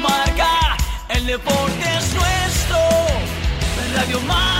Marca, el deporte es nuestro. Radio Marca.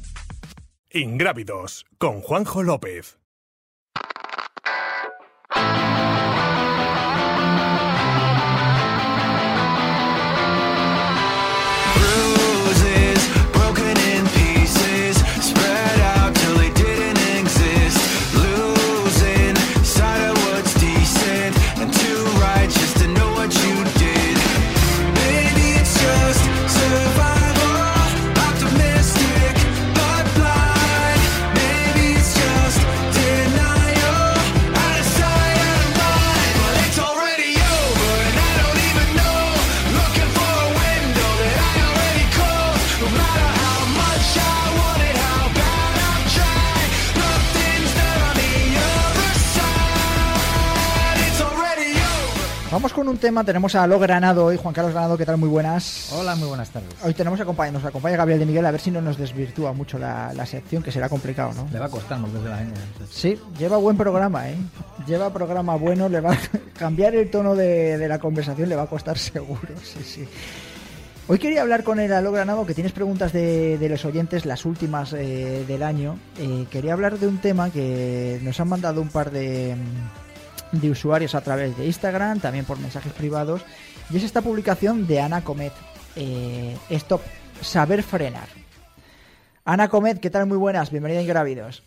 Ingrávidos con Juanjo López. Tema, tenemos a Lo Granado hoy, Juan Carlos Granado, ¿qué tal? Muy buenas. Hola, muy buenas tardes. Hoy tenemos acompaña, nos acompaña Gabriel de Miguel, a ver si no nos desvirtúa mucho la, la sección, que será complicado, ¿no? Le va a costar desde la gente. Sí, lleva buen programa, ¿eh? Lleva programa bueno, le va a cambiar el tono de, de la conversación, le va a costar seguro, sí, sí. Hoy quería hablar con el Alo Granado, que tienes preguntas de, de los oyentes, las últimas eh, del año. Eh, quería hablar de un tema que nos han mandado un par de, mm, de usuarios a través de Instagram, también por mensajes privados, y es esta publicación de Ana Comet, eh, Stop, Saber Frenar. Ana Comet, ¿qué tal? Muy buenas, bienvenida a Ingrávidos.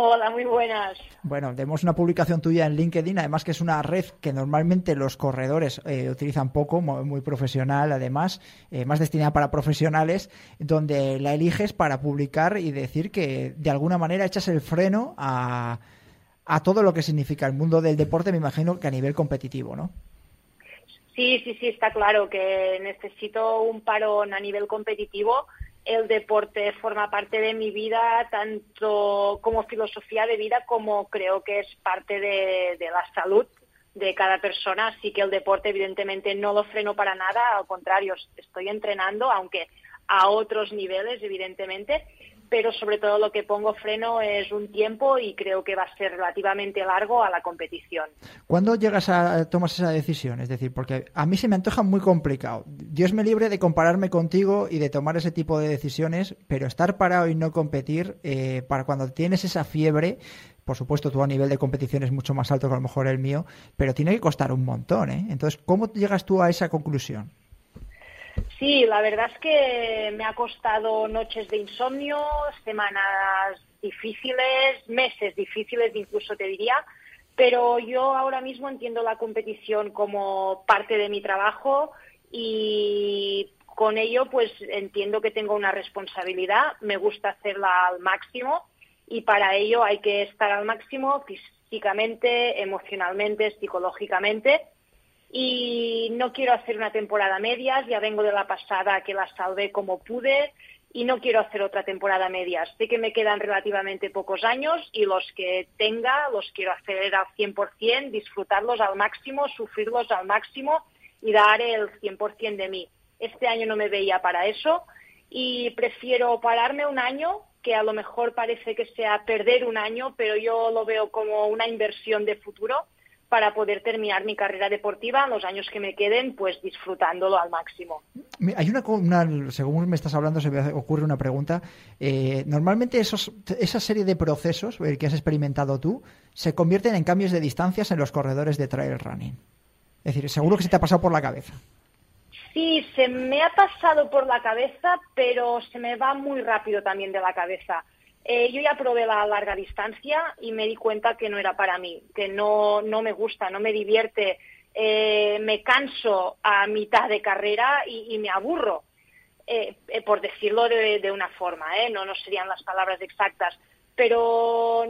Hola, muy buenas. Bueno, vemos una publicación tuya en LinkedIn, además que es una red que normalmente los corredores eh, utilizan poco, muy profesional, además, eh, más destinada para profesionales, donde la eliges para publicar y decir que de alguna manera echas el freno a, a todo lo que significa el mundo del deporte, me imagino que a nivel competitivo, ¿no? Sí, sí, sí, está claro que necesito un parón a nivel competitivo. El deporte forma parte de mi vida, tanto como filosofía de vida como creo que es parte de, la salud de cada persona. Así que el deporte, evidentemente, no lo freno para nada. Al contrario, estoy entrenando, aunque a otros niveles, evidentemente. Pero sobre todo lo que pongo freno es un tiempo y creo que va a ser relativamente largo a la competición. ¿Cuándo llegas a tomar esa decisión? Es decir, porque a mí se me antoja muy complicado. Dios me libre de compararme contigo y de tomar ese tipo de decisiones, pero estar parado y no competir, eh, para cuando tienes esa fiebre, por supuesto tú a nivel de competición es mucho más alto que a lo mejor el mío, pero tiene que costar un montón, ¿eh? Entonces, ¿cómo llegas tú a esa conclusión? Sí, la verdad es que me ha costado noches de insomnio, semanas difíciles, meses difíciles incluso te diría, pero yo ahora mismo entiendo la competición como parte de mi trabajo y con ello pues entiendo que tengo una responsabilidad, me gusta hacerla al máximo y para ello hay que estar al máximo físicamente, emocionalmente, psicológicamente y no quiero hacer una temporada medias, ya vengo de la pasada que la salvé como pude y no quiero hacer otra temporada medias. Sé que me quedan relativamente pocos años y los que tenga los quiero hacer al 100%, disfrutarlos al máximo, sufrirlos al máximo y dar el 100% de mí. Este año no me veía para eso y prefiero pararme un año, que a lo mejor parece que sea perder un año, pero yo lo veo como una inversión de futuro para poder terminar mi carrera deportiva en los años que me queden, pues disfrutándolo al máximo. Hay una, una- según me estás hablando, se me ocurre una pregunta. Eh, normalmente esos, esa serie de procesos que has experimentado tú se convierten en cambios de distancias en los corredores de trail running. Es decir, seguro que se te ha pasado por la cabeza. Sí, se me ha pasado por la cabeza, pero se me va muy rápido también de la cabeza. Eh, yo ya probé la larga distancia y me di cuenta que no era para mí, que no, no me gusta, no me divierte, eh, me canso a mitad de carrera y, me aburro, eh, por decirlo de, una forma, no, no serían las palabras exactas. Pero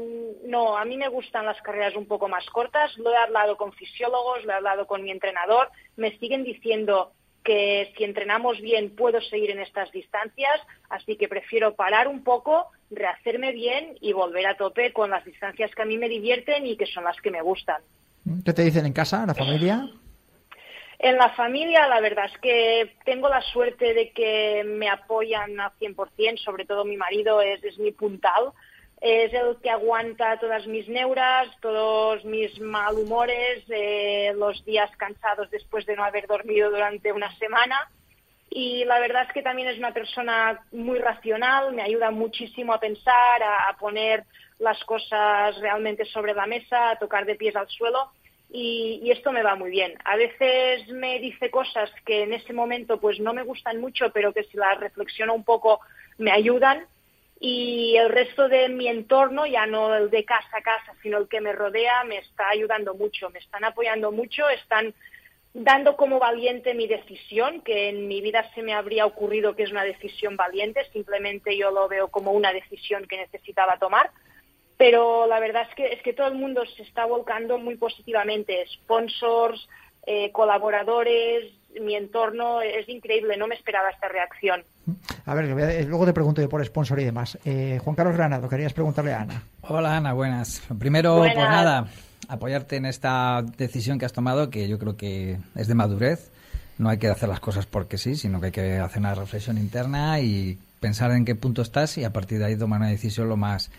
no, a mí me gustan las carreras un poco más cortas. Lo he hablado con fisiólogos, lo he hablado con mi entrenador. Me siguen diciendo que si entrenamos bien puedo seguir en estas distancias, así que prefiero parar un poco, rehacerme bien y volver a tope con las distancias que a mí me divierten y que son las que me gustan. ¿Qué te dicen en casa, la familia? En la familia, la verdad es que tengo la suerte de que me apoyan al 100%, sobre todo mi marido es, es mi puntal, es el que aguanta todas mis neuras, todos mis malhumores, eh, los días cansados después de no haber dormido durante una semana. Y la verdad es que también es una persona muy racional, me ayuda muchísimo a pensar, a, a poner las cosas realmente sobre la mesa, a tocar de pies al suelo. Y, y, esto me va muy bien. A veces me dice cosas que en ese momento pues no me gustan mucho, pero que si las reflexiono un poco me ayudan. Y el resto de mi entorno, ya no el de casa a casa, sino el que me rodea, me está ayudando mucho, me están apoyando mucho, están dando como valiente mi decisión, que en mi vida se me habría ocurrido que es una decisión valiente, simplemente yo lo veo como una decisión que necesitaba tomar pero la verdad es que, es que todo el mundo se está volcando muy positivamente. Sponsors, eh, colaboradores, mi entorno, es increíble, no me esperaba esta reacción. A ver, luego te pregunto yo por sponsor y demás. Eh, Juan Carlos Granado, querías preguntarle a Ana. Hola Ana, buenas. Primero, buenas. pues nada, apoyarte en esta decisión que has tomado, que yo creo que es de madurez. No hay que hacer las cosas porque sí, sino que hay que hacer una reflexión interna y pensar en qué punto estás y a partir de ahí tomar una decisión lo más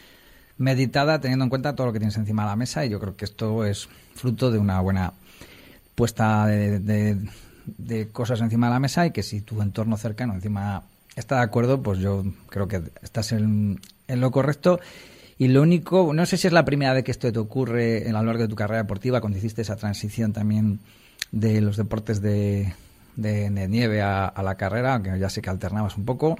meditada teniendo en cuenta todo lo que tienes encima de la mesa y yo creo que esto es fruto de una buena puesta de, de, cosas encima de la mesa y que si tu entorno cercano encima está de acuerdo, pues yo creo que estás en, en lo correcto. Y lo único, no sé si es la primera vez que esto te ocurre en a lo largo de tu carrera deportiva, cuando hiciste esa transición también de los deportes de, de, de nieve a, a, la carrera, aunque ya sé que alternabas un poco.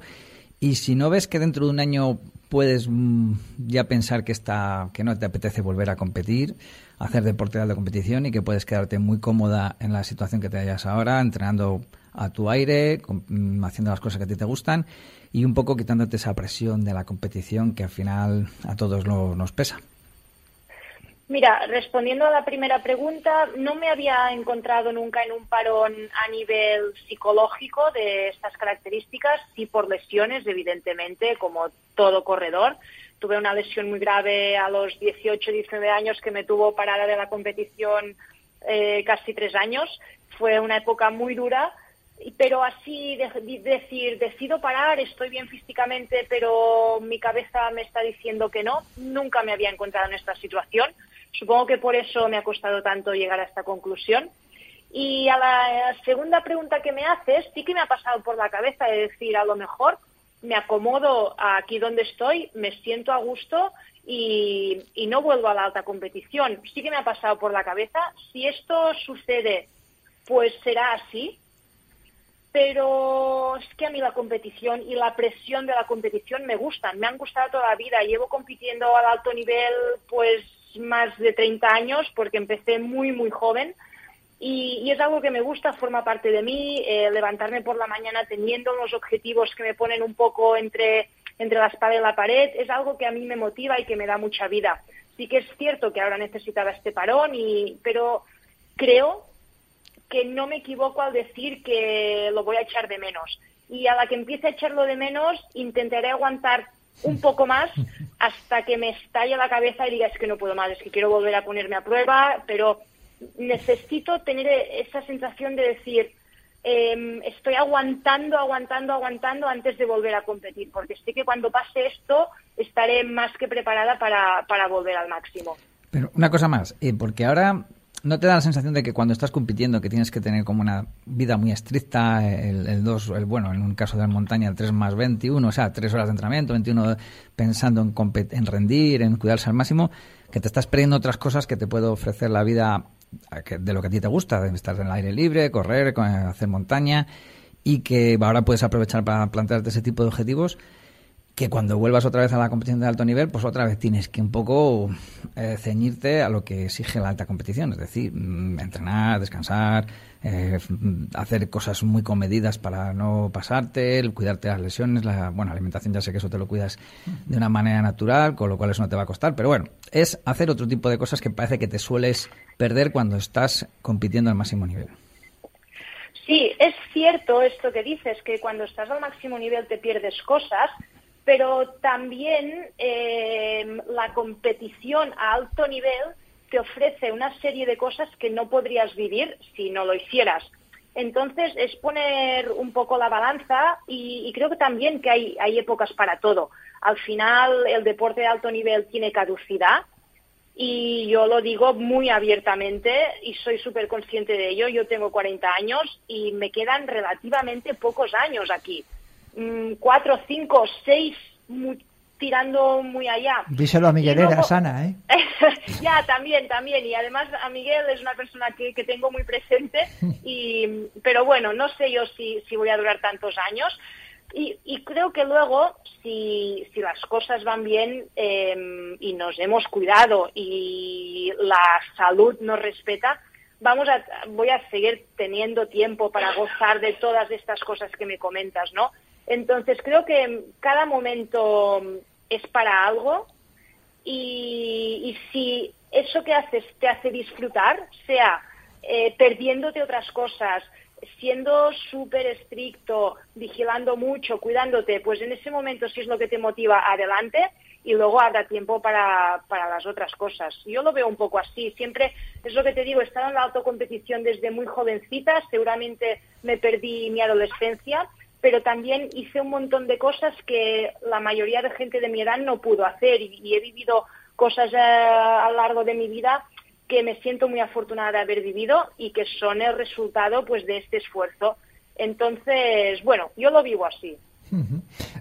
Y si no ves que dentro de un año puedes mm, ya pensar que está que no te apetece volver a competir, hacer deporte de alta competición y que puedes quedarte muy cómoda en la situación que te hallas ahora, entrenando a tu aire, mm, haciendo las cosas que a ti te gustan y un poco quitándote esa presión de la competición que al final a todos nos pesa. Mira, respondiendo a la primera pregunta, no me había encontrado nunca en un parón a nivel psicológico de estas características, sí por lesiones, evidentemente, como todo corredor. Tuve una lesión muy grave a los 18, 19 años que me tuvo parada de la competición eh, casi tres años. Fue una época muy dura, pero así de, de decir, decido parar, estoy bien físicamente, pero mi cabeza me está diciendo que no, nunca me había encontrado en esta situación. Supongo que por eso me ha costado tanto llegar a esta conclusión. Y a la segunda pregunta que me haces, sí que me ha pasado por la cabeza de decir, a lo mejor me acomodo aquí donde estoy, me siento a gusto y, y, no vuelvo a la alta competición. Sí que me ha pasado por la cabeza, si esto sucede, pues será así. Pero es que a mí la competición y la presión de la competición me gustan, me han gustado toda la vida. Llevo compitiendo al alto nivel, pues más de 30 años porque empecé muy, muy joven y, y es algo que me gusta, forma parte de mí, eh, levantarme por la mañana teniendo unos objetivos que me ponen un poco entre, entre la espada y la pared, es algo que a mí me motiva y que me da mucha vida. Sí que es cierto que ahora necesitaba este parón, y, pero creo que no me equivoco al decir que lo voy a echar de menos. Y a la que empiece a echarlo de menos, intentaré aguantar un poco más hasta que me estalle la cabeza y diga es que no puedo más, es que quiero volver a ponerme a prueba, pero necesito tener esa sensación de decir eh, estoy aguantando, aguantando, aguantando antes de volver a competir, porque sé que cuando pase esto estaré más que preparada para, para volver al máximo. Pero una cosa más, eh, porque ahora ¿No te da la sensación de que cuando estás compitiendo que tienes que tener como una vida muy estricta, el, el 2, el bueno, en un caso de la montaña, el 3 más 21, o sea, 3 horas de entrenamiento, 21 pensando en, en rendir, en cuidarse al máximo, que te estás perdiendo otras cosas que te puede ofrecer la vida de lo que a ti te gusta, de estar en el aire libre, correr, hacer montaña, y que ahora puedes aprovechar para plantearte ese tipo de objetivos que cuando vuelvas otra vez a la competición de alto nivel, pues otra vez tienes que un poco eh, ceñirte a lo que exige la alta competición, es decir, mm, entrenar, descansar, eh, mm, hacer cosas muy comedidas para no pasarte, cuidarte las lesiones, la bueno, alimentación ya sé que eso te lo cuidas de una manera natural, con lo cual eso no te va a costar, pero bueno, es hacer otro tipo de cosas que parece que te sueles perder cuando estás compitiendo al máximo nivel. Sí, es cierto esto que dices, que cuando estás al máximo nivel te pierdes cosas, pero también eh, la competición a alto nivel te ofrece una serie de cosas que no podrías vivir si no lo hicieras. Entonces es poner un poco la balanza y, creo que también que hay, hay épocas para todo. Al final el deporte de alto nivel tiene caducidad y yo lo digo muy abiertamente y soy súper consciente de ello. Yo tengo 40 años y me quedan relativamente pocos años aquí. Mm, cuatro, cinco, seis, muy- tirando muy allá. Díselo a Miguel luego- era sana, ¿eh? ya, también, también. Y además a Miguel es una persona que, que tengo muy presente. Y, pero bueno, no sé yo si, si voy a durar tantos años. Y, y creo que luego, si, si las cosas van bien eh, y nos hemos cuidado y la salud nos respeta, vamos a, voy a seguir teniendo tiempo para gozar de todas estas cosas que me comentas, ¿no? Entonces creo que cada momento es para algo y, si eso que haces te hace disfrutar, sea eh, perdiéndote otras cosas, siendo súper estricto, vigilando mucho, cuidándote, pues en ese momento si es lo que te motiva, adelante y luego habrá tiempo para, para las otras cosas. Yo lo veo un poco así. Siempre es lo que te digo, he estado en la autocompetición desde muy jovencita, seguramente me perdí mi adolescencia, pero también hice un montón de cosas que la mayoría de gente de mi edad no pudo hacer y, he vivido cosas eh, a lo largo de mi vida que me siento muy afortunada de haber vivido y que son el resultado pues de este esfuerzo. Entonces, bueno, yo lo vivo así.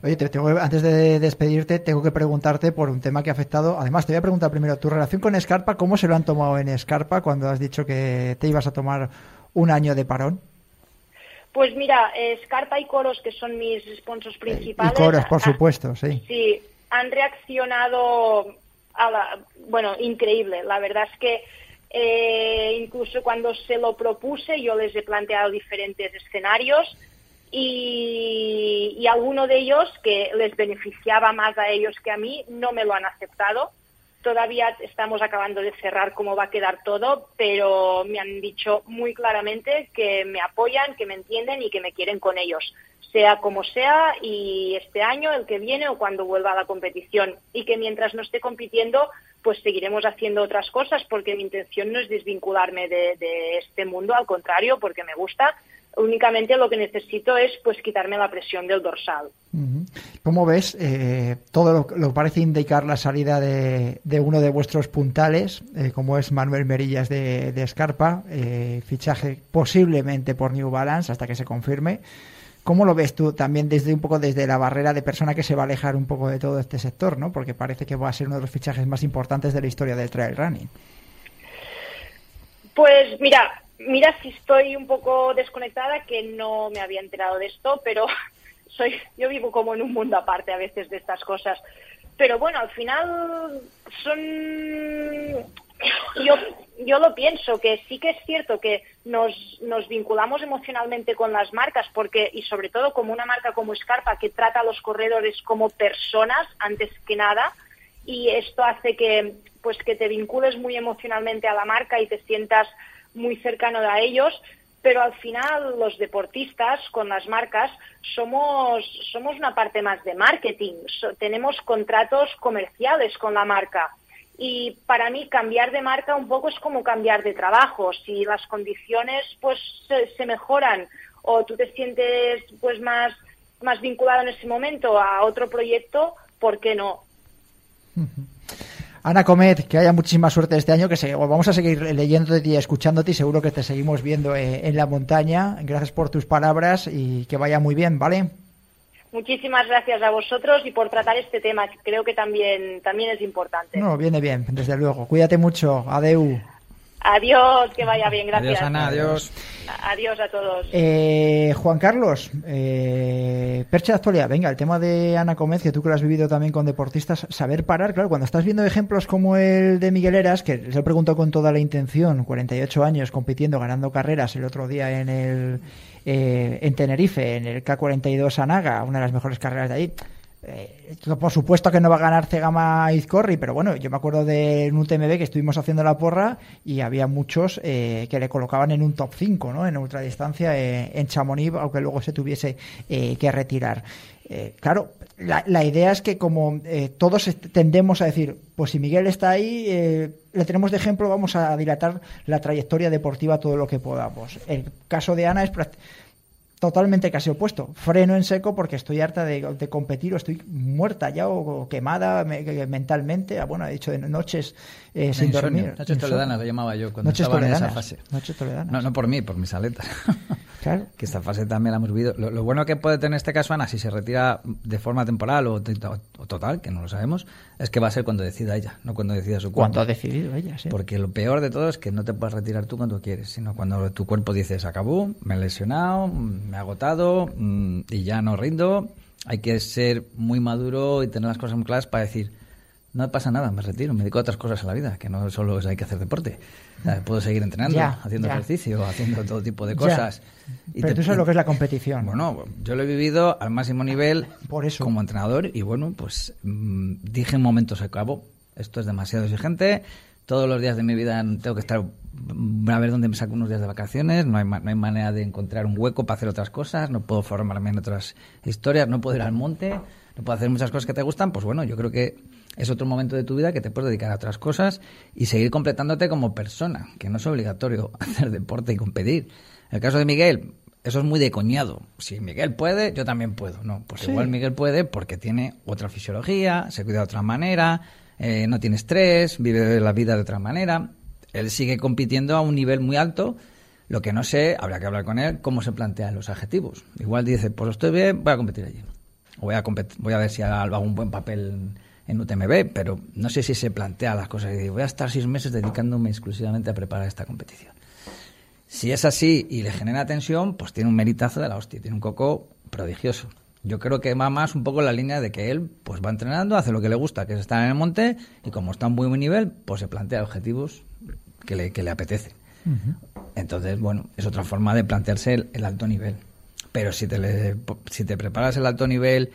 Oye, te tengo, antes de despedirte, tengo que preguntarte por un tema que ha afectado. Además, te voy a preguntar primero, tu relación con Scarpa, ¿cómo se lo han tomado en Scarpa cuando has dicho que te ibas a tomar un año de parón? Pues mira, eh, Scarpa y Coros, que son mis sponsors Y principales, coros, por ah, supuesto, sí. Sí, han reaccionado, a la- bueno, increíble. La verdad es que eh, incluso cuando se lo propuse yo les he planteado diferentes escenarios y, y alguno de ellos que les beneficiaba más a ellos que a mí no me lo han aceptado. Todavía estamos acabando de cerrar cómo va a quedar todo, pero me han dicho muy claramente que me apoyan, que me entienden y que me quieren con ellos, sea como sea, y este año, el que viene o cuando vuelva a la competición. Y que mientras no esté compitiendo, pues seguiremos haciendo otras cosas, porque mi intención no es desvincularme de, de este mundo, al contrario, porque me gusta. Únicamente lo que necesito es pues quitarme la presión del dorsal. ¿Cómo ves eh, todo lo, lo que parece indicar la salida de, de uno de vuestros puntales, eh, como es Manuel Merillas de, de Scarpa, eh, fichaje posiblemente por New Balance hasta que se confirme? ¿Cómo lo ves tú también desde un poco desde la barrera de persona que se va a alejar un poco de todo este sector, ¿no? Porque parece que va a ser uno de los fichajes más importantes de la historia del trail running. Pues mira, mira si estoy un poco desconectada, que no me había enterado de esto, pero soy, yo vivo como en un mundo aparte a veces de estas cosas. Pero bueno, al final son, yo, yo lo pienso que sí que es cierto que nos, nos vinculamos emocionalmente con las marcas, porque y sobre todo como una marca como Scarpa que trata a los corredores como personas antes que nada, y esto hace que pues que te vincules muy emocionalmente a la marca y te sientas muy cercano a ellos pero al final los deportistas con las marcas somos somos una parte más de marketing. So- tenemos contratos comerciales con la marca. Y para mí cambiar de marca un poco es como cambiar de trabajo. Si las condiciones pues se, mejoran o tú te sientes pues más más vinculado en ese momento a otro proyecto por qué no Ana Comet, que haya muchísima suerte este año, que se, vamos a seguir leyéndote y escuchándote y seguro que te seguimos viendo eh, en la montaña. Gracias por tus palabras y que vaya muy bien, ¿vale? Muchísimas gracias a vosotros y por tratar este tema, que creo que también, también es importante. No, viene bien, desde luego. Cuídate mucho. Adeu. Adiós, que vaya bien, gracias. Adiós, Ana, adiós. Adiós a todos. Eh, Juan Carlos, eh, percha de actualidad. Venga, el tema de Ana Gómez, que tú que lo has vivido también con deportistas, saber parar. Claro, cuando estás viendo ejemplos como el de Miguel Eras, que se lo preguntó con toda la intención, 48 años compitiendo, ganando carreras el otro día en el eh, en Tenerife, en el K42 Anaga, una de las mejores carreras de ahí. Eh, por supuesto que no va a ganar Cegama Izcorri, pero bueno, yo me acuerdo de un UTMB que estuvimos haciendo la porra y había muchos eh, que le colocaban en un top 5, ¿no? En ultradistancia eh, en Chamonix, aunque luego se tuviese eh, que retirar. Eh, claro, la, la idea es que como eh, todos tendemos a decir, pues si Miguel está ahí, le tenemos de ejemplo, vamos a dilatar la trayectoria deportiva todo lo que podamos. El caso de Ana es prac- totalmente casi opuesto. Freno en seco porque estoy harta de, de competir o estoy muerta ya o, o quemada me- mentalmente. Ah, Bueno, he dicho de noches eh, sin Insomnio. dormir. Noches Insomnio. toledanas lo llamaba yo cuando Noches estaba en esa fase. Noches toledanas. No, no por mí, por mis aletas. Claro. que esta fase también la hemos vivido. Lo, lo bueno que puede tener este caso Ana, si se retira de forma temporal o, o total, que no lo sabemos, es que va a ser cuando decida ella, no cuando decida su cuerpo. Cuando ha decidido ella, sí. Porque lo peor de todo es que no te puedes retirar tú cuando quieres, sino cuando tu cuerpo dice, se acabó, me he lesionado, me he agotado mm, y ya no rindo. Hay que ser muy maduro y tener las cosas muy claras para decir, no pasa nada, me retiro, me dedico a otras cosas en la vida, que no solo es hay que hacer deporte. O sea, puedo seguir entrenando, Ya, haciendo ya. ejercicio, haciendo todo tipo de cosas. Y Pero te- tú sabes lo que es la competición. bueno, yo lo he vivido al máximo nivel Por eso. como entrenador y bueno, pues mm, dije en momentos se acabó, esto es demasiado exigente, todos los días de mi vida tengo que estar a ver dónde me saco unos días de vacaciones, no hay, ma- no hay manera de encontrar un hueco para hacer otras cosas, no puedo formarme en otras historias, no puedo ir al monte, no puedo hacer muchas cosas que te gustan, pues bueno, yo creo que es otro momento de tu vida que te puedes dedicar a otras cosas y seguir completándote como persona, que no es obligatorio hacer deporte y competir. En el caso de Miguel, eso es muy de coñado. Si Miguel puede, yo también puedo. No, porque Sí. igual Miguel puede porque tiene otra fisiología, se cuida de otra manera, eh, no tiene estrés, vive la vida de otra manera. Él sigue compitiendo a un nivel muy alto. Lo que no sé, habrá que hablar con él, cómo se plantean los adjetivos. Igual dice, pues estoy bien, voy a competir allí. O voy a, voy ver si hago un buen papel en, UTMB, pero no sé si se plantea las cosas y voy a estar seis meses dedicándome exclusivamente a preparar esta competición. Si es así y le genera tensión, pues tiene un meritazo de la hostia, tiene un coco prodigioso. Yo creo que va más un poco en la línea de que él pues va entrenando, hace lo que le gusta, que es estar en el monte, y como está a un muy buen nivel, pues se plantea objetivos que le, que le apetecen. Entonces, bueno, es otra forma de plantearse el, el alto nivel. Pero si te, le- si te preparas el alto nivel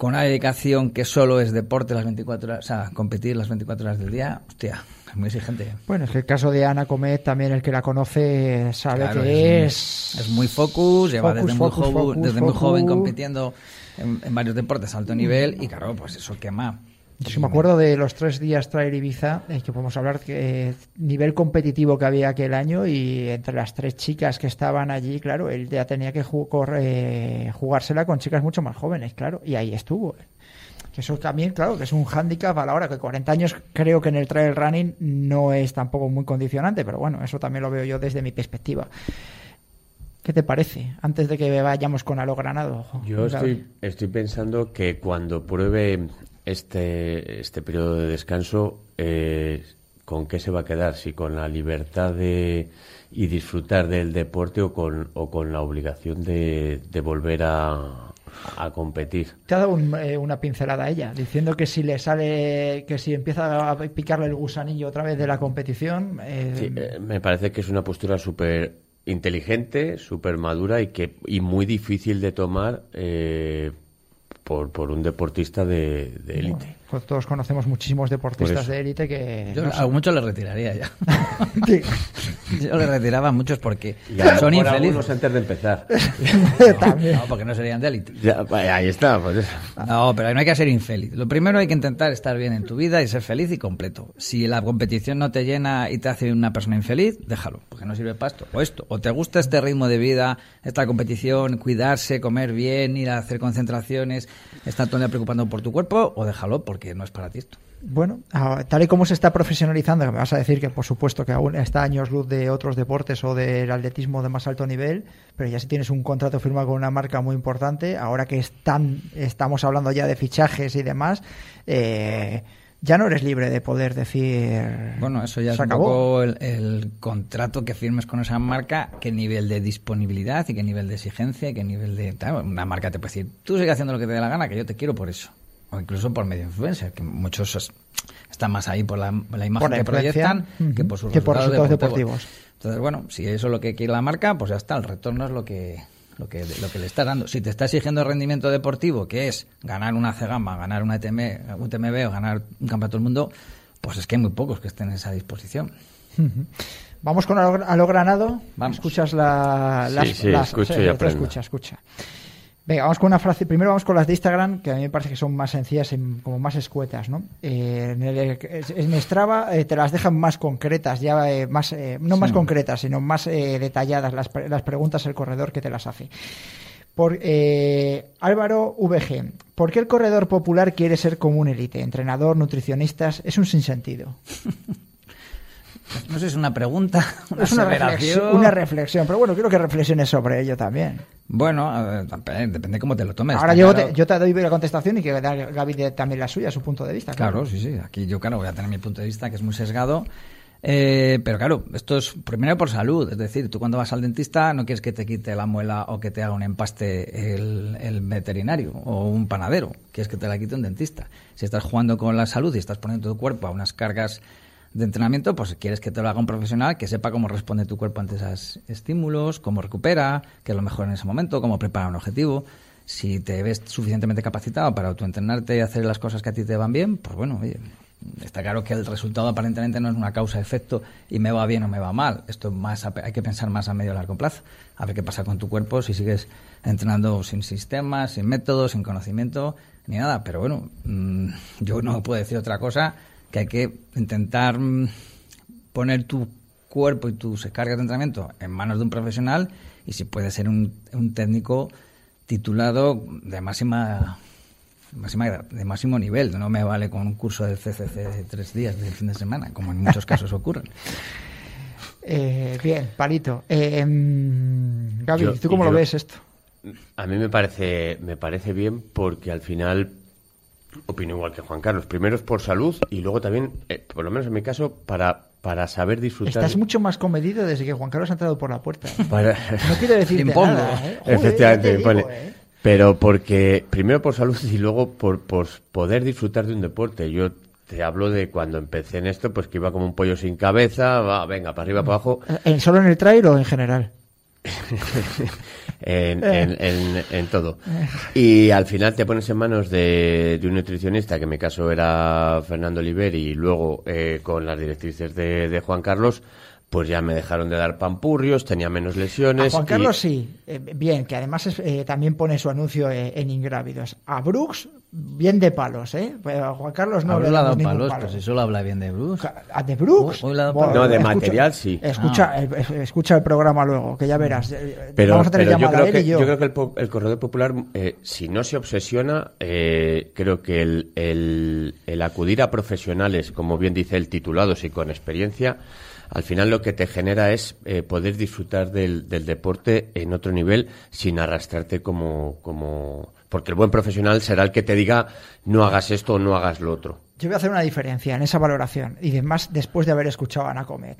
con una dedicación que solo es deporte las 24 horas, o sea, competir las 24 horas del día, hostia, es muy exigente. Bueno, es que el caso de Ana Comet, también el que la conoce sabe Claro, que es, es... muy- focus, lleva Focus, desde, muy, joven, focus, desde muy joven compitiendo en, en varios deportes a alto nivel y claro, pues eso quema. Yo sí me acuerdo de los tres días Trail Ibiza, eh, que podemos hablar que eh, nivel competitivo que había aquel año y entre las tres chicas que estaban allí, claro, él ya tenía que ju- cor- eh, jugársela con chicas mucho más jóvenes, claro, y ahí estuvo. Que eso también, claro, que es un hándicap a la hora que 40 años creo que en el trail running no es tampoco muy condicionante, pero bueno, eso también lo veo yo desde mi perspectiva. ¿Qué te parece? Antes de que vayamos con Alo Granado. Yo estoy pensando que cuando pruebe este, este periodo de descanso, eh, ¿con qué se va a quedar? Si con la libertad de y disfrutar del deporte o con, o con la obligación de, de volver a, a competir. Te ha dado un- eh, una pincelada a ella, diciendo que si le sale, que si empieza a picarle el gusanillo otra vez de la competición, eh, Sí, eh, me parece que es una postura súper inteligente, súper madura y que y muy difícil de tomar eh, por, por un deportista de de élite. Pues todos conocemos muchísimos deportistas de élite que Yo no sé. a muchos le retiraría ya. Sí. Yo le retiraba a muchos porque son infelices. antes de empezar. No, porque no serían de élite. Ya, ahí está, pues eso. No, pero no hay que ser infeliz. Lo primero hay que intentar estar bien en tu vida y ser feliz y completo. Si la competición no te llena y te hace una persona infeliz, déjalo, porque no sirve para esto. O esto, o te gusta este ritmo de vida, esta competición, cuidarse, comer bien, ir a hacer concentraciones, estar todo el día preocupando por tu cuerpo, o déjalo, porque no es para ti esto. Bueno, ah, tal y como se está profesionalizando, que me vas a decir que por supuesto que aún está años luz de otros deportes o del atletismo de más alto nivel, pero ya si tienes un contrato firmado con una marca muy importante, ahora que están, estamos hablando ya de fichajes y demás, eh, ya no eres libre de poder decir. Bueno, eso ya es se un acabó. poco el, el contrato que firmes con esa marca, qué nivel de disponibilidad y qué nivel de exigencia y qué nivel de... Una marca te puede decir, tú sigue haciendo lo que te dé la gana, que yo te quiero por eso. O incluso por medio influencer, que muchos es- están más ahí por la, la imagen Por la que proyectan que por sus que por resultados, deportivos. deportivos. Entonces, bueno, si eso es lo que quiere la marca, pues ya está, el retorno es lo que lo que, lo que le está dando. Si te está exigiendo rendimiento deportivo, que es ganar una C-Gama, ganar una UTM, UTMB o ganar un campeonato del mundo, pues es que hay muy pocos que estén en esa disposición. Vamos con a lo, a lo granado. Vamos. Escuchas la, Sí, las, sí, las- escucho y aprendo. Escucha, escucha. Venga, vamos con una frase. Primero vamos con las de Instagram, que a mí me parece que son más sencillas como más escuetas, ¿no? Eh, en, el, en Strava eh, te las dejan más concretas, ya eh, más, eh, no más concretas, sino más eh, detalladas las, las preguntas el corredor que te las hace. Por, eh, Álvaro VG, ¿por qué el corredor popular quiere ser como un élite? Entrenador, nutricionistas, es un sinsentido. No sé si es una pregunta, una es una reflexión, una reflexión, pero bueno, quiero que reflexiones sobre ello también. Bueno, ver, depende, cómo te lo tomes. Ahora yo claro- te, yo te doy la contestación y que Gaby de- también la suya, su punto de vista. Claro, sí, sí. Aquí yo, claro, voy a tener mi punto de vista que es muy sesgado. Eh, pero claro, esto es primero por salud. Es decir, tú cuando vas al dentista no quieres que te quite la muela o que te haga un empaste el, el veterinario o un panadero. Quieres que te la quite un dentista. Si estás jugando con la salud y estás poniendo tu cuerpo a unas cargas de entrenamiento, pues quieres que te lo haga un profesional que sepa cómo responde tu cuerpo ante esos estímulos, cómo recupera, qué es lo mejor en ese momento, cómo prepara un objetivo. Si te ves suficientemente capacitado para autoentrenarte y hacer las cosas que a ti te van bien, pues bueno, oye, está claro que el resultado aparentemente no es una causa-efecto y me va bien o me va mal. Esto más a- hay que pensar más a medio y largo plazo. A ver qué pasa con tu cuerpo si sigues entrenando sin sistemas, sin métodos, sin conocimiento, ni nada. Pero bueno, mm, yo no puedo decir otra cosa que hay que intentar mm, poner tu cuerpo y tus cargas de entrenamiento en manos de un profesional y si puede ser un, un técnico titulado de máxima de máximo nivel no me vale con un curso del CCC de tres días del fin de semana como en muchos casos ocurren Eh, bien, palito. Eh, mm, Gaby, Yo- ¿tú cómo yo- lo ves esto? A mí me parece, me parece bien porque al final opino igual que Juan Carlos. Primero es por salud y luego también, eh, por lo menos en mi caso, para, para saber disfrutar. Estás mucho más comedido desde que Juan Carlos ha entrado por la puerta. Para- No quiero Impongo. nada, ¿eh? Joder, Efectivamente, digo, ¿eh? Pero porque, primero por salud y luego por, por poder disfrutar de un deporte. Yo te hablo de cuando empecé en esto, pues que iba como un pollo sin cabeza, va, venga, para arriba, para abajo. ¿En- ¿Solo en el trail o en general? en, Eh. en- en- en todo. Y al final te pones en manos de, de un nutricionista, que en mi caso era Fernando Oliveri, y luego eh, con las directrices de, de Juan Carlos, pues ya me dejaron de dar pampurrios, tenía menos A lesiones. Juan y- Carlos sí, eh, bien, que además es, eh, también pone su anuncio eh, en Ingrávidos. A Brooks, bien de palos, ¿eh? Pero Juan Carlos no Habrá le dado damos ningún palos palo. pues si solo habla bien de Bruce ¿A de Brooks? Hoy Bueno, palos. No, de escucha- material sí. Escucha, Ah. eh, eh, escucha el programa luego, que ya verás. Eh, Pero, Vamos a tener pero yo, creo él que, y yo. yo creo que el, po- el corredor popular, eh, si no se obsesiona, eh, creo que el, el- el acudir a profesionales, como bien dice el titulados y con experiencia, al final lo que te genera es eh, poder disfrutar del, del deporte en otro nivel sin arrastrarte como, como... Porque el buen profesional será el que te diga no hagas esto o no hagas lo otro. Yo voy a hacer una diferencia en esa valoración y además después de haber escuchado a Ana Comet.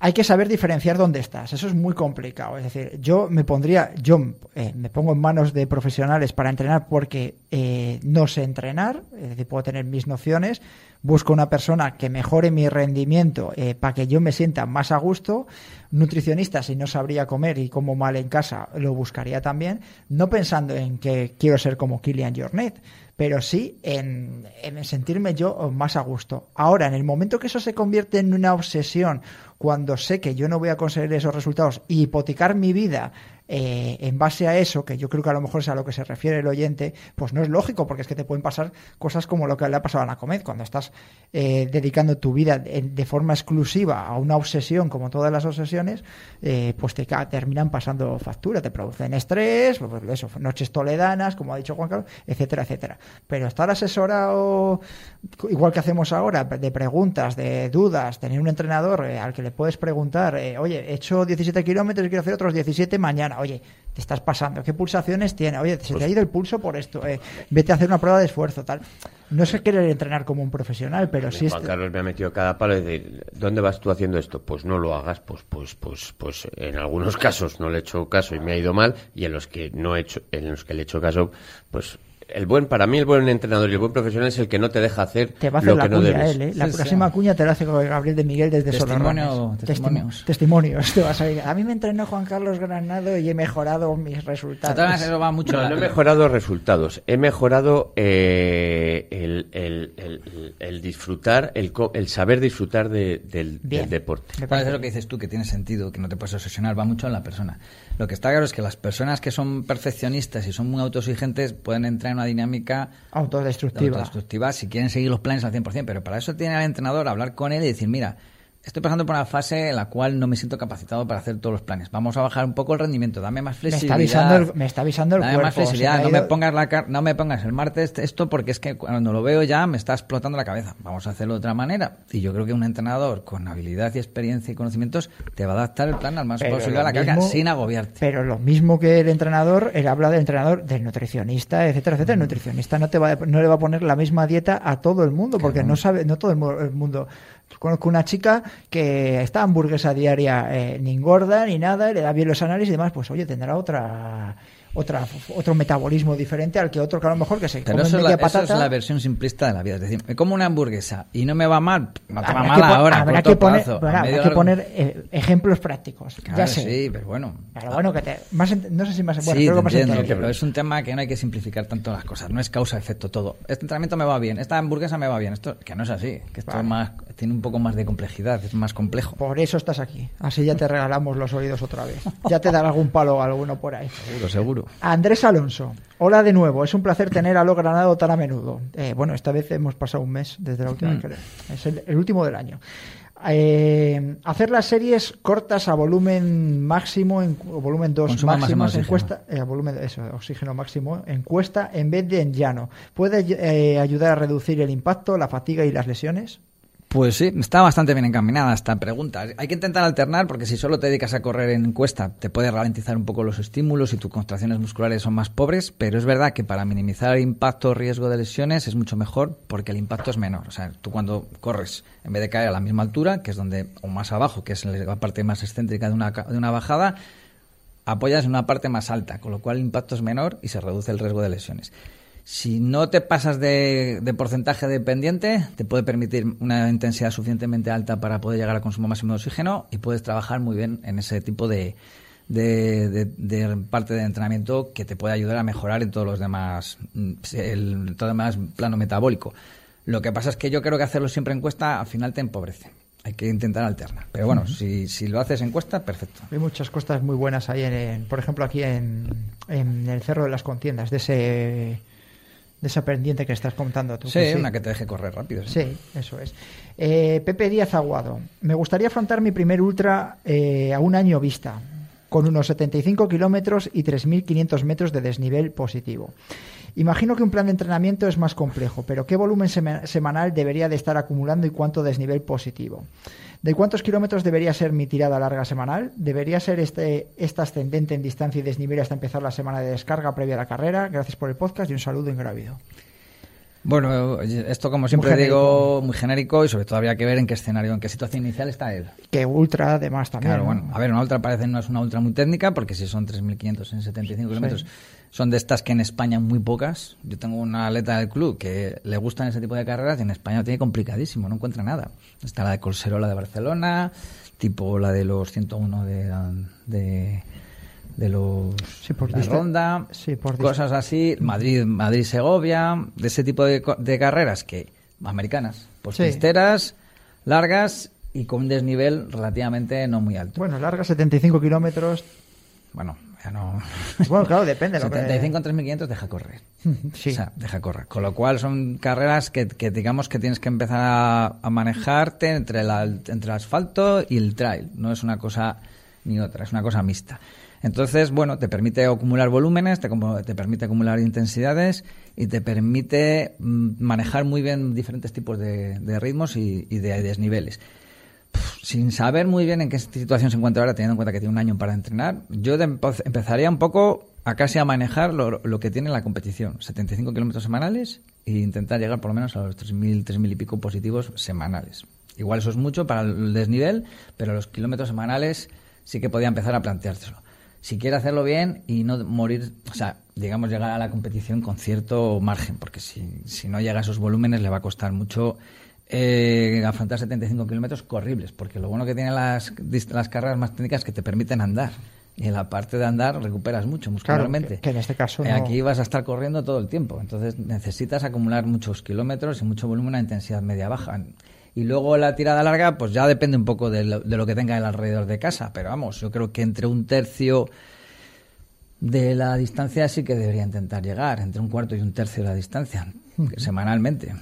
Hay que saber diferenciar dónde estás. Eso es muy complicado. Es decir, yo me pondría, yo eh, me pongo en manos de profesionales para entrenar porque eh, no sé entrenar, es decir, puedo tener mis nociones. Busco una persona que mejore mi rendimiento eh, para que yo me sienta más a gusto. Nutricionista, si no sabría comer y como mal en casa, lo buscaría también. No pensando en que quiero ser como Kilian Jornet, pero sí en, en sentirme yo más a gusto. Ahora, en el momento que eso se convierte en una obsesión, cuando sé que yo no voy a conseguir esos resultados y hipotecar mi vida eh, en base a eso, que yo creo que a lo mejor es a lo que se refiere el oyente, pues no es lógico, porque es que te pueden pasar cosas como lo que le ha pasado a la Comet, cuando estás eh, dedicando tu vida de, forma exclusiva a una obsesión, como todas las obsesiones, eh, pues te terminan pasando factura, te producen estrés, pues eso, noches toledanas, como ha dicho Juan Carlos, etcétera, etcétera. Pero estar asesorado, igual que hacemos ahora, de preguntas, de dudas, tener un entrenador eh, al que le puedes preguntar, eh, oye, he hecho 17 kilómetros y quiero hacer otros 17 mañana, oye, te estás pasando, ¿qué pulsaciones tiene? Oye, se te ha ido el pulso por esto, eh, vete a hacer una prueba de esfuerzo, tal. no se quiere entrenar como un profesional, pero sí Juan es... Carlos me ha metido cada palo y decir, ¿dónde vas tú haciendo esto? Pues no lo hagas, pues, pues, pues, pues en algunos casos no le he hecho caso y me ha ido mal, y en los que no he hecho, en los que le he hecho caso, pues el buen, para mí el buen entrenador y el buen profesional es el que no te deja hacer Te va a hacer lo la que no cuña debes. él, ¿eh? La Sí, sí. próxima cuña te la hace con Gabriel de Miguel desde Testimonio- testimonios. Testi- testimonios. Te vas a, ir. a mí me entrenó Juan Carlos Granado y he mejorado mis resultados. eso va mucho. No, no he mejorado resultados, he mejorado eh, el, el- el- el disfrutar, el, co- el saber disfrutar de- del, Bien. del deporte. Me parece lo que dices tú, que tiene sentido, que no te puedes obsesionar, va mucho en la persona. Lo que está claro es que las personas que son perfeccionistas y son muy autoexigentes pueden entrar en una dinámica autodestructiva. autodestructiva si quieren seguir los planes al 100%, pero para eso tiene al entrenador hablar con él y decir, mira, estoy pasando por una fase en la cual no me siento capacitado para hacer todos los planes. Vamos a bajar un poco el rendimiento, dame más Me está flexibilidad. avisando el, me está avisando el Dame cuerpo. más me flexibilidad, no me pongas la no me pongas el martes esto porque es que cuando lo veo ya me está explotando la cabeza. Vamos a hacerlo de otra manera. Y yo creo que un entrenador con habilidad y experiencia y conocimientos te va a adaptar el plan al más Pero posible a la carga sin agobiarte. Pero lo mismo que el entrenador, él habla del entrenador, del nutricionista, etcétera, etcétera. El nutricionista no te va, no le va a poner la misma dieta a todo el mundo, porque no sabe, no todo el mundo. Conozco una chica que está hamburguesa diaria, eh, ni engorda ni nada, le da bien los análisis y demás, pues oye, tendrá otra otra otro metabolismo diferente al que otro que a lo mejor que se Pero come eso es, media la, eso patata. es la versión simplista de la vida. Es decir, me como una hamburguesa y no me va mal, no te va mal ahora, habrá que poner, plazo, habrá que poner eh, ejemplos prácticos. Claro, ya sé. sí, pero bueno. Pero bueno, que te, más no sé si más, bueno, sí, creo que más entiendo, pero es un tema que no hay que simplificar tanto las cosas. No es causa-efecto todo. Este entrenamiento me va bien, esta hamburguesa me va bien. Esto que no es así, que esto Vale. es más, tiene un poco más de complejidad, es más complejo. Por eso estás aquí. Así ya te regalamos los oídos otra vez. Ya te dará algún palo alguno por ahí. Seguro, seguro. Andrés Alonso. Hola de nuevo. Es un placer tener a Lo Granado tan a menudo. Eh, bueno, esta vez hemos pasado un mes desde la última Mm. vez que Es el, el último del año. Eh, hacer las series cortas a volumen máximo, en, o volumen 2 Consumo máximo máximos, de en cuesta, eh, a volumen, eso, oxígeno máximo, en cuesta en vez de en llano. ¿Puede eh, ayudar a reducir el impacto, la fatiga y las lesiones? Pues sí, está bastante bien encaminada esta pregunta. Hay que intentar alternar porque si solo te dedicas a correr en encuesta te puede ralentizar un poco los estímulos y tus contracciones musculares son más pobres, pero es verdad que para minimizar el impacto o riesgo de lesiones es mucho mejor porque el impacto es menor. O sea, tú cuando corres, en vez de caer a la misma altura, que es donde, o más abajo, que es la parte más excéntrica de una, de una bajada, apoyas en una parte más alta, con lo cual el impacto es menor y se reduce el riesgo de lesiones. Si no te pasas de, de porcentaje de pendiente, te puede permitir una intensidad suficientemente alta para poder llegar al consumo máximo de oxígeno y puedes trabajar muy bien en ese tipo de, de, de- de parte de entrenamiento que te puede ayudar a mejorar en todos los demás, el, todo el demás plano metabólico. Lo que pasa es que yo creo que hacerlo siempre en cuesta al final te empobrece. Hay que intentar alternar. Pero bueno, si, si lo haces en cuesta, perfecto. Hay muchas costas muy buenas ahí, en, en- por ejemplo, aquí en, en el Cerro de las Contiendas, de ese de esa pendiente que estás contando tú. Sí, que una que te deje correr rápido. Sí, eso es. Eh, Pepe Díaz Aguado. Me gustaría afrontar mi primer ultra eh, a un año vista, con unos 75 kilómetros y 3.500 metros de desnivel positivo. Imagino que un plan de entrenamiento es más complejo, pero ¿qué volumen sema- semanal debería de estar acumulando y cuánto desnivel positivo? ¿De cuántos kilómetros debería ser mi tirada larga semanal? ¿Debería ser este, esta ascendente en distancia y desnivel hasta empezar la semana de descarga previa a la carrera? Gracias por el podcast y un saludo ingrávido. Bueno, esto como siempre Muy digo, muy genérico y sobre todo habría que ver en qué escenario, en qué situación inicial está él. Que ultra además también. Claro, ¿no? bueno, a ver, una ultra parece no es una ultra muy técnica porque si son 3.500 en 75 kilómetros, son de estas que en España muy pocas. Yo tengo una atleta del club que le gustan ese tipo de carreras y en España lo tiene complicadísimo, no encuentra nada. Está la de Colserola de Barcelona, tipo la de los 101 de, de, de los Sí, por la ronda, sí, por cosas así, Madrid, Madrid Segovia, de ese tipo de, carreras que americanas, pues Sí. pisteras, largas y con un desnivel relativamente no muy alto. Bueno, larga 75 kilómetros. Bueno, no. Bueno, claro, depende. lo que- 75 en 3500 deja correr. Sí. O sea, deja correr. Con lo cual son carreras que, que digamos que tienes que empezar a, a manejarte entre, la, entre el asfalto y el trail. No es una cosa ni otra, es una cosa mixta. Entonces, bueno, te permite acumular volúmenes, te, te permite acumular intensidades y te permite mm, manejar muy bien diferentes tipos de, de ritmos y, y de desniveles sin saber muy bien en qué situación se encuentra ahora, teniendo en cuenta que tiene un año para entrenar, yo empezaría un poco a casi a manejar lo, lo que tiene la competición. 75 kilómetros semanales e intentar llegar por lo menos a los 3.000, 3.000 y pico positivos semanales. Igual eso es mucho para el desnivel, pero los kilómetros semanales sí que podía empezar a planteárselo. Si quiere hacerlo bien y no morir, o sea, digamos, llegar a la competición con cierto margen, porque si, si no llega a esos volúmenes le va a costar mucho eh, afrontar 75 kilómetros corribles, porque lo bueno que tienen las, las carreras más técnicas es que te permiten andar. Y en la parte de andar recuperas mucho muscularmente. que- que en este caso Eh, no- Aquí vas a estar corriendo todo el tiempo. Entonces necesitas acumular muchos kilómetros y mucho volumen a intensidad media-baja. Y luego la tirada larga, pues ya depende un poco de lo, de lo que tenga el alrededor de casa. Pero vamos, yo creo que entre un tercio de la distancia sí que debería intentar llegar. Entre un cuarto y un tercio de la distancia, semanalmente.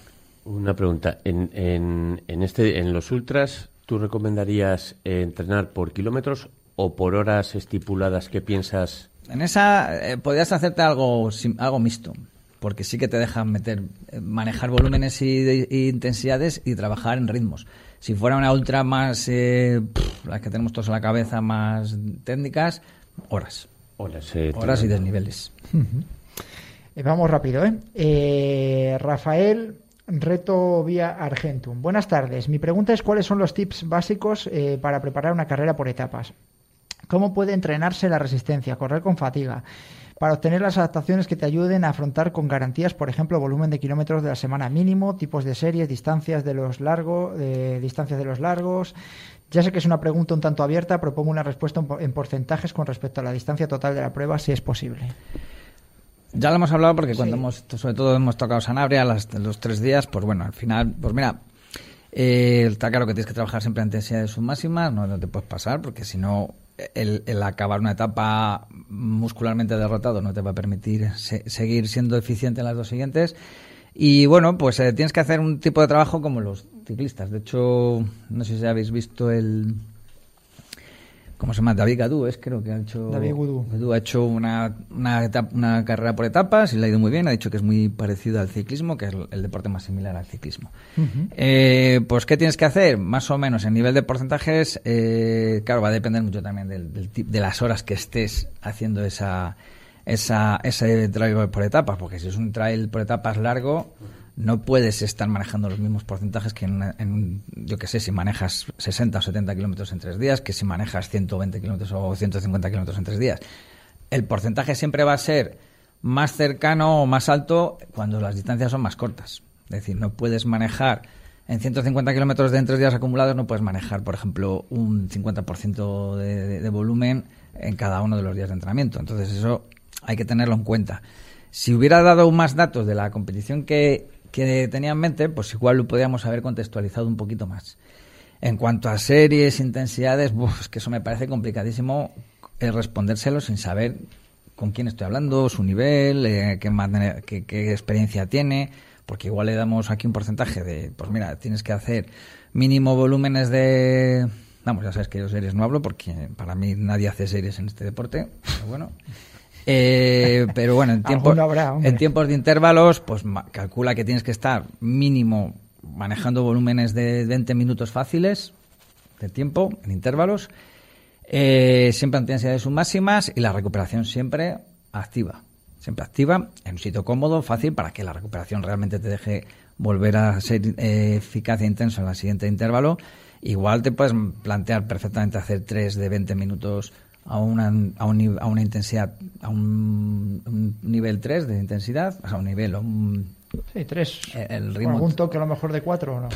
Una pregunta. En, en, en, este, en los ultras, ¿tú recomendarías eh, entrenar por kilómetros o por horas estipuladas que piensas? En esa eh, podrías hacerte algo, sim- algo mixto, porque sí que te dejan meter, eh, manejar volúmenes y, de- y intensidades y trabajar en ritmos. Si fuera una ultra más, eh, pff, las que tenemos todos en la cabeza, más técnicas, horas. Horas, eh, Horas y desniveles. Vamos rápido, ¿eh? Eh, Rafael, reto vía Argentum. Buenas tardes. Mi pregunta es cuáles son los tips básicos eh, para preparar una carrera por etapas. ¿Cómo puede entrenarse la resistencia, correr con fatiga? Para obtener las adaptaciones que te ayuden a afrontar con garantías, por ejemplo, volumen de kilómetros de la semana mínimo, tipos de series, distancias de los largos, distancias de los largos. Ya sé que es una pregunta un tanto abierta, propongo una respuesta en porcentajes con respecto a la distancia total de la prueba, si es posible. Ya lo hemos hablado porque cuando Sí. hemos, sobre todo hemos tocado Sanabria las- los tres días, pues bueno, al final, pues mira, eh, está claro que tienes que trabajar siempre a intensidades submáximas, no, no te puedes pasar, porque si no, el, el acabar una etapa muscularmente derrotado no te va a permitir se- seguir siendo eficiente en las dos siguientes. Y bueno, pues eh, tienes que hacer un tipo de trabajo como los ciclistas. De hecho, no sé si habéis visto el, ¿Cómo se llama? David Gadú, es creo que ha hecho. David Gadú. Ha hecho una, una, etapa- una carrera por etapas y le ha ido muy bien. Ha dicho que es muy parecido al ciclismo, que es el, el deporte más similar al ciclismo. Eh, pues, ¿qué tienes que hacer? Más o menos en nivel de porcentajes, eh, claro, va a depender mucho también del, del de las horas que estés haciendo esa, esa, ese trail por etapas, porque si es un trail por etapas largo, no puedes estar manejando los mismos porcentajes que en, yo que sé, si manejas 60 o 70 kilómetros en tres días, que si manejas 120 kilómetros o 150 kilómetros en tres días. El porcentaje siempre va a ser más cercano o más alto cuando las distancias son más cortas. Es decir, no puedes manejar en 150 kilómetros de tres días acumulados, no puedes manejar, por ejemplo, un 50% de, de- de volumen en cada uno de los días de entrenamiento. Entonces, eso hay que tenerlo en cuenta. Si hubiera dado más datos de la competición que, que tenía en mente, pues igual lo podríamos haber contextualizado un poquito más. En cuanto a series, intensidades, buf, es que eso me parece complicadísimo eh, respondérselo sin saber con quién estoy hablando, su nivel, eh, qué- qué experiencia tiene, porque igual le damos aquí un porcentaje de, pues mira, tienes que hacer mínimo volúmenes de... Vamos, ya sabes que yo series no hablo porque para mí nadie hace series en este deporte, pero bueno. Eh, pero bueno, en, tiempo- habrá, en tiempos de intervalos, pues calcula que tienes que estar mínimo manejando volúmenes de 20 minutos fáciles de tiempo en intervalos, eh, siempre en intensidades submáximas y la recuperación siempre activa. Siempre activa, en un sitio cómodo, fácil, para que la recuperación realmente te deje volver a ser eh, eficaz e intenso en el siguiente intervalo. Igual te puedes plantear perfectamente hacer tres de 20 minutos a una, a un a una intensidad, a un, un nivel 3 de intensidad, o sea, un nivel, un, Sí, tres. Eh, el Con ritmo- algún toque a lo mejor de cuatro no.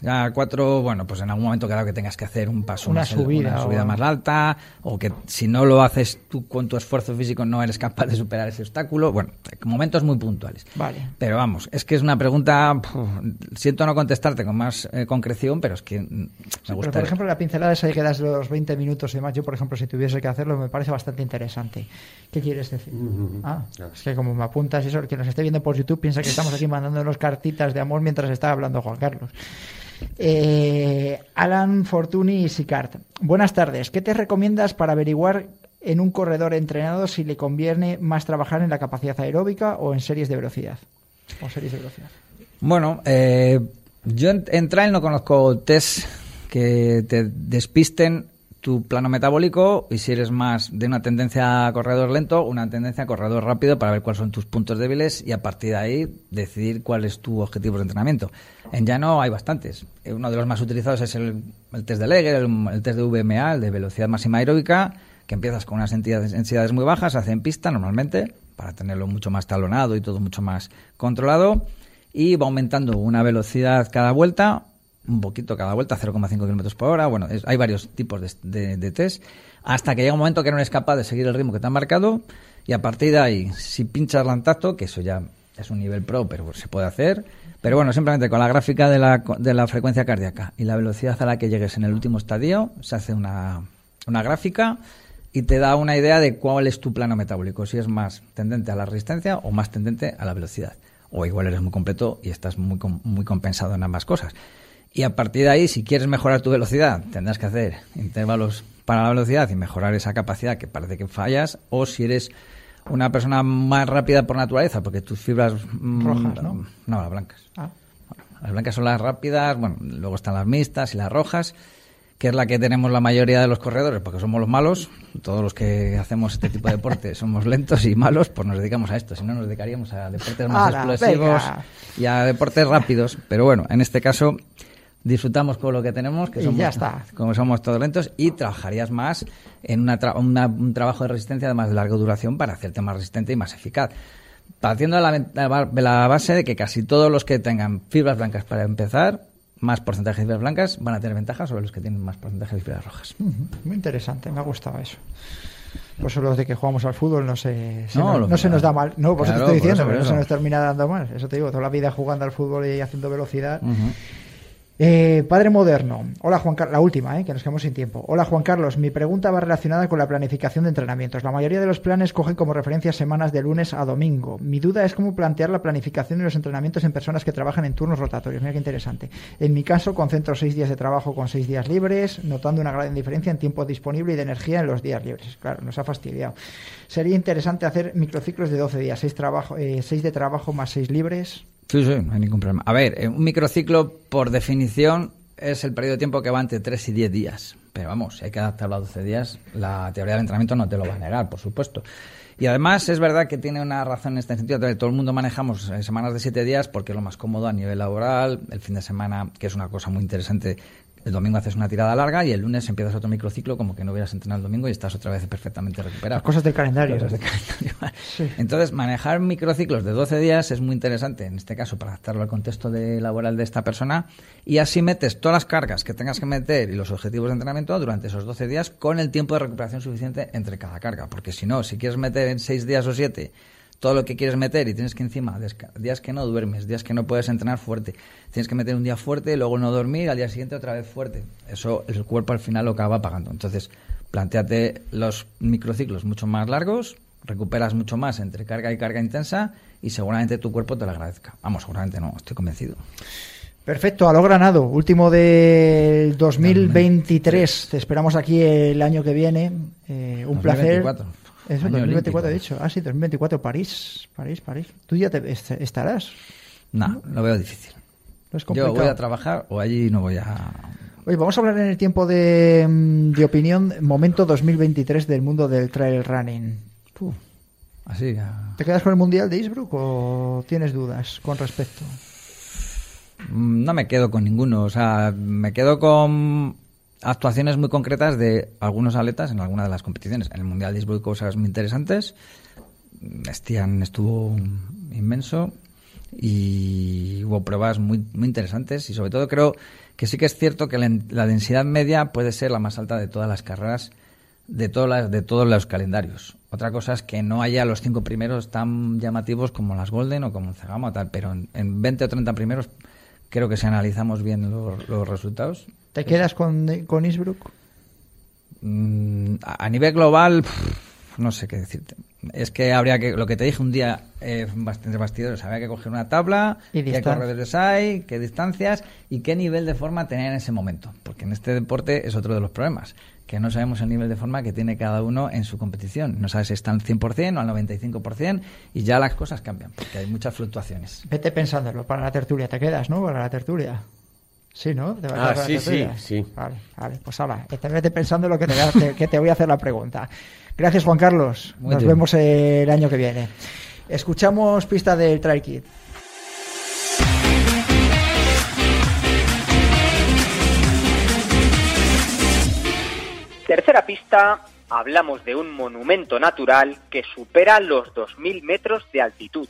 Ya cuatro, bueno, pues en algún momento claro que tengas que hacer un paso Una más, subida una subida o- más alta, o que si no lo haces tú con tu esfuerzo físico no eres capaz de superar ese obstáculo. Bueno, momentos muy puntuales. Vale. Pero vamos, es que es una pregunta, puf, siento no contestarte con más eh, concreción, pero es que mm, me Pero, gusta. por ejemplo, la pincelada esa que das los 20 minutos y demás, yo, por ejemplo, si tuviese que hacerlo, me parece bastante interesante. ¿Qué quieres decir? Ah, es que como me apuntas y eso, el que nos esté viendo por YouTube piensa que estamos aquí mandándonos cartitas de amor mientras está hablando Juan Carlos. Eh, Alan Fortuny y Sicart. Buenas tardes. ¿Qué te recomiendas para averiguar en un corredor entrenado si le conviene más trabajar en la capacidad aeróbica o en series de velocidad? O series de velocidad. Bueno, eh, yo en, en trail no conozco test que te despisten tu plano metabólico y si eres más de una tendencia a corredor lento, una tendencia a corredor rápido para ver cuáles son tus puntos débiles y a partir de ahí decidir cuál es tu objetivo de entrenamiento. En llano hay bastantes. Uno de los más utilizados es el, el test de Leger, el, test de VMA, el de velocidad máxima aeróbica, que empiezas con unas entidades- muy bajas, hace en pista normalmente, para tenerlo mucho más talonado y todo mucho más controlado, y va aumentando una velocidad cada vuelta, un poquito cada vuelta, 0,5 kilómetros por hora. Bueno, es- hay varios tipos de, test, hasta que llega un momento que no eres capaz de seguir el ritmo que te han marcado, y a partir de ahí, si pinchas la tacto, que eso ya es un nivel pro, pero se puede hacer. Pero bueno, simplemente con la gráfica de la, de la frecuencia cardíaca y la velocidad a la que llegues en el último estadio, se hace una, una gráfica y te da una idea de cuál es tu plano metabólico, si es más tendente a la resistencia o más tendente a la velocidad. O igual eres muy completo y estás muy, muy compensado en ambas cosas. Y a partir de ahí, si quieres mejorar tu velocidad, tendrás que hacer intervalos para la velocidad y mejorar esa capacidad que parece que fallas. O si eres una persona más rápida por naturaleza, porque tus fibras... mm, Rojas, ¿no? No, las blancas. Ah. Las blancas son las rápidas, bueno, luego están las mixtas y las rojas, que es la que tenemos la mayoría de los corredores, porque somos los malos. Todos los que hacemos este tipo de deporte somos lentos y malos, pues nos dedicamos a esto. Si no, nos dedicaríamos a deportes más ¡Hala, explosivos venga! y a deportes rápidos. Pero bueno, en este caso disfrutamos con lo que tenemos, que Y somos, ya está. como somos todos lentos, y trabajarías más en una tra- una- un trabajo de resistencia de larga duración para hacerte más resistente y más eficaz. Partiendo de la, ven- de la base de que casi todos los que tengan fibras blancas para empezar, más porcentaje de fibras blancas, van a tener ventajas sobre los que tienen más porcentaje de fibras rojas. Muy interesante, me ha gustado eso. Por eso los de que jugamos al fútbol no se, se No, se nos da mal. No, por eso Claro, te estoy por diciendo, por pero no se nos termina dando mal. Eso te digo, toda la vida jugando al fútbol y haciendo velocidad. Eh, padre moderno. Hola Juan Carlos. La última, eh, que nos quedamos sin tiempo. Hola Juan Carlos. Mi pregunta va relacionada con la planificación de entrenamientos. La mayoría de los planes cogen como referencia semanas de lunes a domingo. Mi duda es cómo plantear la planificación de los entrenamientos en personas que trabajan en turnos rotatorios. Mira qué interesante. En mi caso, concentro seis días de trabajo con seis días libres, notando una gran diferencia en tiempo disponible y de energía en los días libres. Claro, nos ha fastidiado. Sería interesante hacer microciclos de 12 días, seis, trabajo, eh, seis de trabajo más seis libres. Sí, sí, no hay ningún problema. A ver, eh, un microciclo, por definición, es el periodo de tiempo que va entre 3 y 10 días. Pero vamos, si hay que adaptarlo a 12 días, la teoría del entrenamiento no te lo va a negar, por supuesto. Y además es verdad que tiene una razón en este sentido. Todo el mundo manejamos eh, semanas de 7 días porque es lo más cómodo a nivel laboral. El fin de semana, que es una cosa muy interesante, el domingo haces una tirada larga y el lunes empiezas otro microciclo como que no hubieras entrenado el domingo y estás otra vez perfectamente recuperado. Las cosas del calendario. Cosas del calendario. Entonces, manejar microciclos de 12 días es muy interesante, en este caso, para adaptarlo al contexto de laboral de esta persona, y así metes todas las cargas que tengas que meter y los objetivos de entrenamiento durante esos 12 días con el tiempo de recuperación suficiente entre cada carga. Porque si no, si quieres meter en 6 días o 7 todo lo que quieres meter y tienes que encima, días que no duermes, días que no puedes entrenar fuerte, tienes que meter un día fuerte, luego no dormir, al día siguiente otra vez fuerte. Eso el cuerpo al final lo acaba pagando. Entonces, planteate los microciclos mucho más largos, recuperas mucho más entre carga y carga intensa y seguramente tu cuerpo te lo agradezca. Vamos, seguramente no, estoy convencido. Perfecto, a lo granado. Último del 2023. Te esperamos aquí el año que viene. Eh, un 2024. placer. Eso, Año 2024 he dicho. Ah, sí, 2024, París. París, París. Tú ya te est- estarás. No, lo veo difícil. No es Yo voy a trabajar o allí no voy a... Oye, vamos a hablar en el tiempo de, mm, de opinión, momento 2023 del mundo del trail running. Así, a- ¿Te quedas con el Mundial de Innsbruck o tienes dudas con respecto? Mm, No me quedo con ninguno, o sea, me quedo con actuaciones muy concretas de algunos atletas en alguna de las competiciones. En el Mundial de cosas muy interesantes. Stian estuvo inmenso y hubo pruebas muy, muy interesantes y sobre todo creo que sí que es cierto que la, densidad media puede ser la más alta de todas las carreras de, todas de todos los calendarios. Otra cosa es que no haya los cinco primeros tan llamativos como las Golden o como el Zagama o tal, pero en, en 20 o 30 primeros creo que si analizamos bien los resultados, ¿Te quedas con, con Innsbruck? Mm, a nivel global, pff, no sé qué decirte. Es que habría que, lo que te dije un día, eh, bastante bastidores, habría que coger una tabla, Y qué corredores hay, qué distancias y qué nivel de forma tener en ese momento. Porque en este deporte es otro de los problemas, que no sabemos el nivel de forma que tiene cada uno en su competición. No sabes si está al 100% o al 95% y ya las cosas cambian, porque hay muchas fluctuaciones. Vete pensándolo para la tertulia. Te quedas, ¿no? Para la tertulia. Sí, ¿no? Te vas a Ah, sí, sí, sí. Vale, vale, pues ahora, te vete pensando en lo que te, voy a hacer- que te voy a hacer la pregunta. Gracias, Juan Carlos. Muy Nos bien. vemos el año que viene. Escuchamos pista del Trail Kid. Tercera pista, hablamos de un monumento natural que supera los 2.000 metros de altitud.